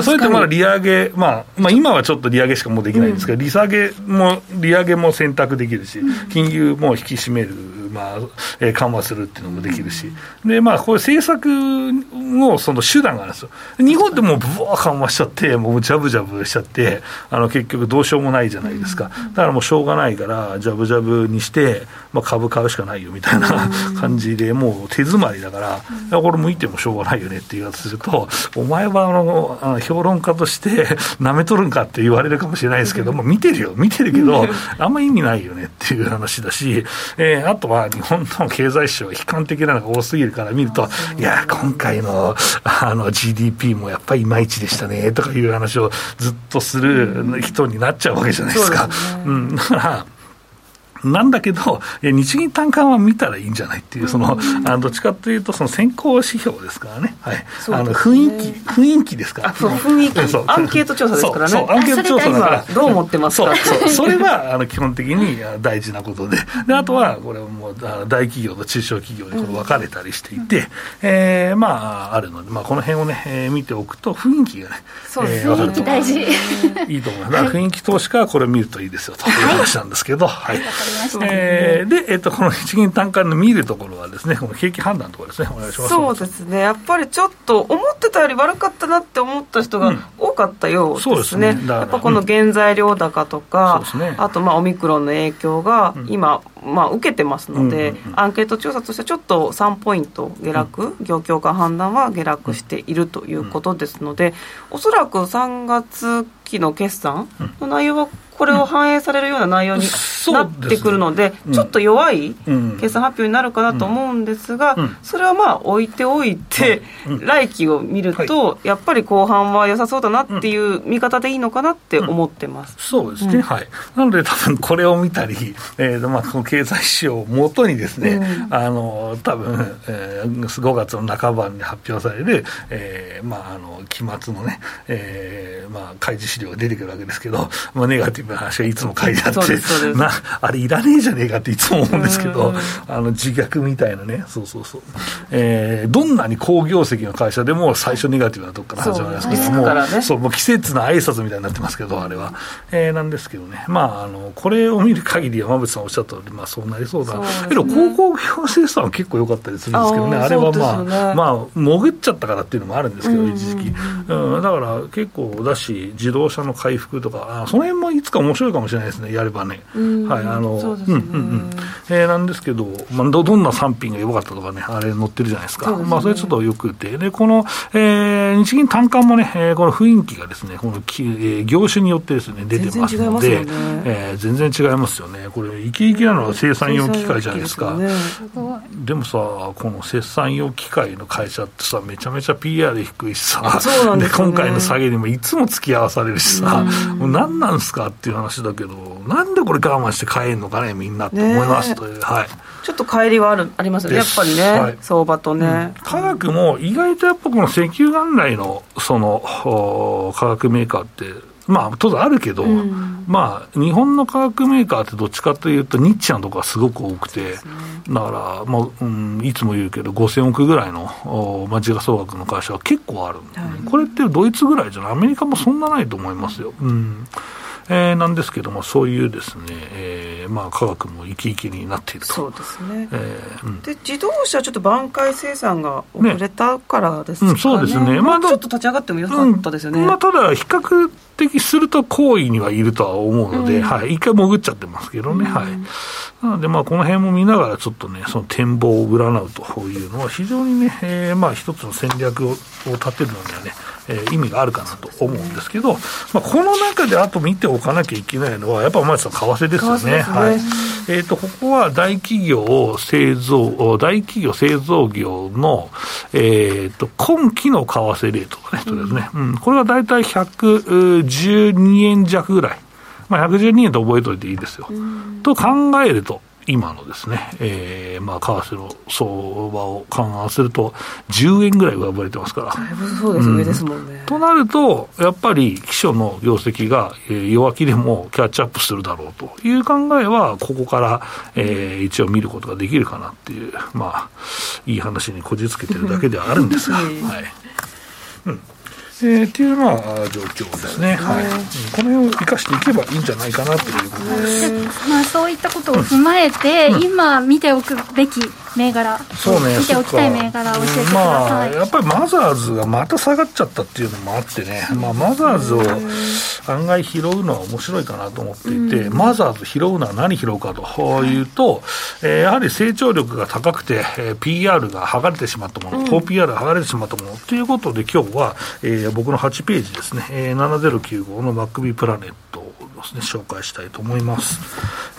それってまだ利上げ、まあ、まあ、今はちょっと利上げしかもうできないんですけど、うん、利下げも、利上げも選択できるし、金融も引き締めるまあえー、緩和するっていうのもできるし、でまあ、これ、政策のその手段があるんですよ、日本ってもうぶわー緩和しちゃって、もうじゃぶじゃぶしちゃって、あの結局、どうしようもないじゃないですか、だからもうしょうがないから、じゃぶじゃぶにして、まあ、株買うしかないよみたいな感じで、もう手詰まりだから、これ向いてもしょうがないよねっていうやつすると、お前はあのあの評論家として なめとるんかって言われるかもしれないですけども、見てるよ、見てるけど、あんま意味ないよねっていう話だし、えー、あとはは日本の経済指標悲観的なのが多すぎるから見ると、いや、今回のあの GDP もやっぱりいまいちでしたねとかいう話をずっとする人になっちゃうわけじゃないですか。うん、だからなんだけど、日銀短観は見たらいいんじゃないっていう、その、あのどっちかというと、その先行指標ですからね、はい、あの雰囲気、雰囲気ですから、そう雰囲気、アンケート調査ですからね、そうアンケート調査だから、どう思ってますか？そうそれはあの基本的に大事なことで、であとは、これもう大企業と中小企業にこれ分かれたりしていて、うん、えー、まあ、あるので、まあ、この辺をね、えー、見ておくと、雰囲気がね、そうえー、雰囲気大事。いいと思います。雰囲気投資家はこれ見るといいですよという話なんですけど、はい。はいえー、で、えっ、ー、と、この日銀短観の見るところはですね、この景気判断とかですね、お願いします。そうですね、やっぱりちょっと思ってたより悪かったなって思った人が多かったようですね。うん、すね。やっぱこの原材料高とか、うんね、あとまあオミクロンの影響が今、まあ、受けてますので、アンケート調査としてちょっと3ポイント下落、業況間判断は下落しているということですので、おそらく3月期の決算？の内容はこれを反映されるような内容になってくるので、うん、ちょっと弱い決算発表になるかなと思うんですが、うん、それはまあ置いておいて、来期を見ると、やっぱり後半は良さそうだなっていう見方でいいのかなって思ってます、そうですね、はい。なので、多分これを見たり、えーまあ、この経済指標をもとにですね、あの多分、えー、5月の半ばに発表される、えーまあ、あの期末のね、えーまあ、開示資料が出てくるわけですけど、まあ、ネガティブな話がいつも書いてあって、なあれいらねえじゃねえかっていつも思うんですけど、あの自虐みたいなね、そうそうそう、えー、どんなに好業績の会社でも最初ネガティブなとこから始まります。けど、もう、ね、そうもう季節の挨拶みたいになってますけど、あれは。えー、なんですけどね、まあ、あのこれを見る限り、山口さんおっしゃった通り、まあ、そうなりそうだ、ね、けど、高校業生産は結構良かったりするんですけどね、あれはまあ、ね、まあ、潜っちゃったからっていうのもあるんですけど、一時期。うん、だから結構だし、自動車の回復とか、あその辺もいつか面白いかもしれないですね、やればね。はい、あの、うね、うんうんうん。えー、なんですけど、まあど、どんな産品が良かったとかね、あれ載ってるじゃないですか。すね、まあ、それちょっとよくて、で、この、えー、日銀単価もね、えー、この雰囲気がですね、このき、えー、業種によってですね、出てますので、ねえー、全然違いますよね。これ、生き生きなのは生産用機械じゃないですか。でね、でもさ、この生産用機械の会社ってさ、めちゃめちゃ PR 低いしさ、で、ね、今回の下げにもいつも付き合わされるしさ、もう何なんすかっていう話だけど、なんでこれ我慢して買えんのかね、みんなって思いますという、はい。ちょっと帰りはあるありますよね、やっぱりね、はい、相場とね、うん、科学も意外とやっぱこの石油元来のその化学メーカーって、まあ、当然あるけど、うん、まあ、日本の化学メーカーってどっちかというと、ニッチなとこがすごく多くて、ね、だから、まあうん、いつも言うけど、5000億ぐらいの、まあ、時価総額の会社は結構ある、はい、これってドイツぐらいじゃない、アメリカもそんなないと思いますよ。うん。えー、なんですけども、そういうですね、えーまあ、科学も生き生きになっていると。そうですね、えーうん、で自動車、ちょっと挽回生産が遅れたからですかね、ねうん、そうですね、まあ、ちょっと立ち上がってもよかったですよね。うん、まあ、ただ、比較的すると好意にはいるとは思うので、はい、一回潜っちゃってますけどね。はい。なので、まあ、この辺も見ながら、ちょっとね、その展望を占うというのは、非常にね、えー、まあ、一つの戦略を立てるのにはね、えー、意味があるかなと思うんですけど、まあ、この中であと見ておかなきゃいけないのは、やっぱ、まず為替ですよね。ね。はい。えっ、ー、と、ここは大企業製造、大企業製造業の、えっ、ー、と、今期の為替レートがね、とりあえずね、うん、これは大体112円弱ぐらい。まあ、112円と覚えておいていいですよ。と考えると、今のですね、えー、まあ、為替の相場を勘案すると、10円ぐらい上振れてますから。だいぶそうです、うん、上ですもんね。となると、やっぱり、基礎の業績が、えー、弱気でもキャッチアップするだろうという考えは、ここから、えー、一応見ることができるかなっていう、まあ、いい話にこじつけてるだけではあるんですが、はい。うんえー、っていうまあ状況ですね、はい、この辺を生かしていけばいいんじゃないかなということです、まあ、そういったことを踏まえて、うん、今見ておくべき銘柄、そうね、見ておきたい銘柄を教えてください、まあ、やっぱりマザーズがまた下がっちゃったっていうのもあってね、まあ、マザーズを案外拾うのは面白いかなと思っていて、マザーズ拾うのは何拾うかというと、えー、やはり成長力が高くて、えー、PR が剥がれてしまったもの、高 PR が剥がれてしまったものということで、今日は、えー、僕の8ページですね、えー、7095の MacB プラネットすね、紹介したいと思います。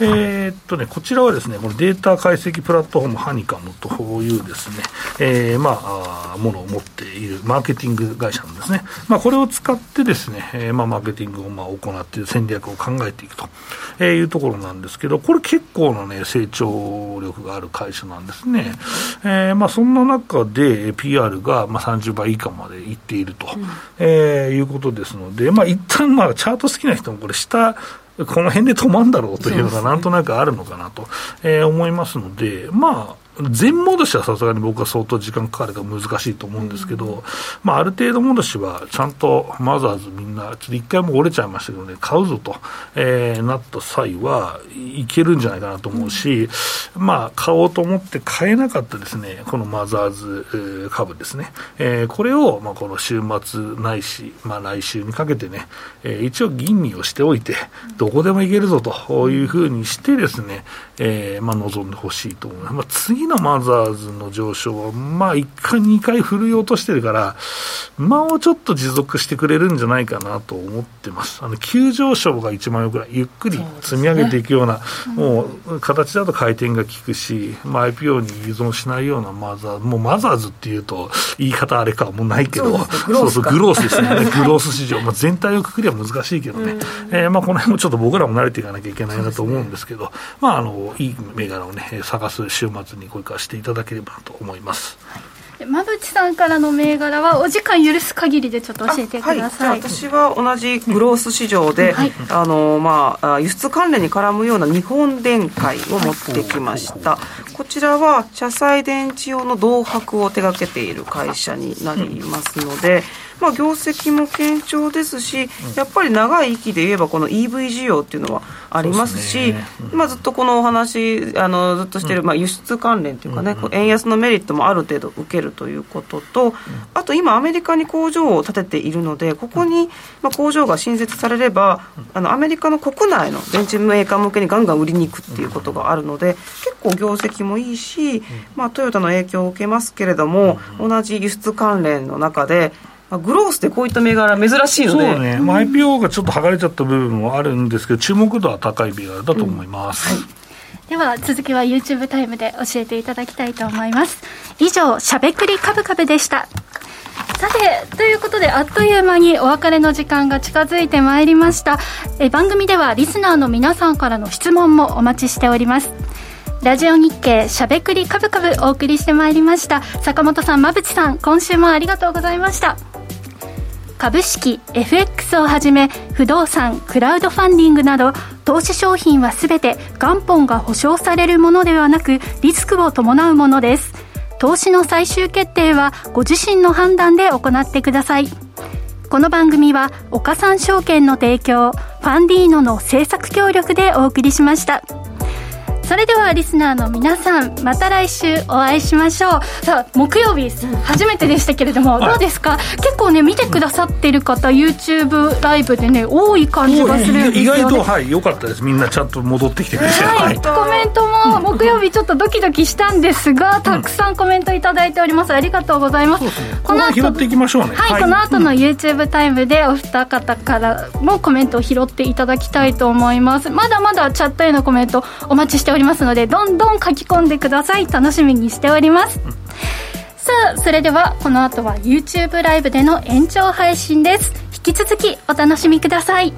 えー、っとね、こちらはですね、このデータ解析プラットフォームハニカムというですね、えー、まあ、ものを持っているマーケティング会社なんですね。まあ、これを使ってですね、えー、まあ、マーケティングをまあ行って戦略を考えていくというところなんですけど、これ結構なね、成長力がある会社なんですね。えー、まあ、そんな中で PR がまあ30倍以下までいっていると、うん、えー、いうことですので、まあ、一旦まあ、チャート好きな人もこれ下、この辺で止まるんだろうというのがなんとなくあるのかなと、えー、思いますので、まあ、全戻しはさすがに僕は相当時間かかるから難しいと思うんですけど、うん、まあ、ある程度戻しはちゃんとマザーズみんな、ちょっと一回も折れちゃいましたけどね、買うぞと、えー、なった際はいけるんじゃないかなと思うし、うん、まあ、買おうと思って買えなかったですね、このマザーズ株ですね、えー、これを、まあ、この週末ないし、まあ、来週にかけてね、えー、一応吟味をしておいて、どこでもいけるぞというふうにしてですね、えー、まあ、望んでほしいと思います。まあ、次のマザーズの上昇は、まあ、1回、2回振るい落としてるから、まあ、ちょっと持続してくれるんじゃないかなと思ってます。あの、急上昇が一番よくない。ゆっくり積み上げていくような、うね、もう、形だと回転が効くし、まあ、IPO に依存しないようなマザーズ、もうマザーズっていうと、言い方あれかもうないけど、そうそう、グロースですね。グロース市場。まあ、全体をくくりは難しいけどね。えー、まあ、この辺もちょっと僕らも慣れていかなきゃいけないなと思うんですけど、まあ、あの、いい銘柄をね、探す週末にこれからしていただければと思います。はい。馬淵さんからの銘柄はお時間許す限りでちょっと教えてください、はい、私は同じグロース市場で、はい、あのまあ、輸出関連に絡むような日本電解を持ってきました、こちらは車載電池用の銅箔を手掛けている会社になりますので、まあ、業績も堅調ですし、やっぱり長い息で言えば、この EV 需要っていうのはありますし、まあ、ずっとこのお話、あのずっとしてる、まあ、輸出関連というかね、円安のメリットもある程度受けるということと、あと今、アメリカに工場を建てているので、ここに、まあ、工場が新設されれば、あのアメリカの国内の電池メーカー向けにガンガン売りに行くっていうことがあるので、結構業績もいいし、まあ、トヨタの影響を受けますけれども、同じ輸出関連の中で、グロースでこういった銘柄珍しいので。そうね、まあ、IPO がちょっと剥がれちゃった部分もあるんですけど注目度は高い銘柄だと思います、うんはい。では続きは YouTube タイムで教えていただきたいと思います。以上しゃべくりカブカブでした。さてということであっという間にお別れの時間が近づいてまいりました。え番組ではリスナーの皆さんからの質問もお待ちしておりますラジオ日経しゃべくりカブカブお送りしてまいりました。坂本さん馬淵さん今週もありがとうございました。株式 FX をはじめ不動産クラウドファンディングなど投資商品は全て元本が保証されるものではなくリスクを伴うものです。投資の最終決定はご自身の判断で行ってください。この番組は岡三証券の提供ファンディーノの制作協力でお送りしました。それではリスナーの皆さんまた来週お会いしましょう。さあ木曜日初めてでしたけれども、どうですか？結構ね見てくださってる方 YouTube ライブでね多い感じがするんですよ、ね、意外とはい良かったです。みんなちゃんと戻ってきてくれて、はい、コメントも木曜日ちょっとドキドキしたんですがたくさんコメントいただいております。ありがとうございます、ね、この後拾っていきましょうね。はい、はい、この後の YouTube タイムでお二方からもコメントを拾っていただきたいと思います。まだまだチャットへのコメントお待ちしておりますのでどんどん書き込んでください。楽しみにしております、うん、さあそれではこの後は YouTube ライブでの延長配信です。引き続きお楽しみください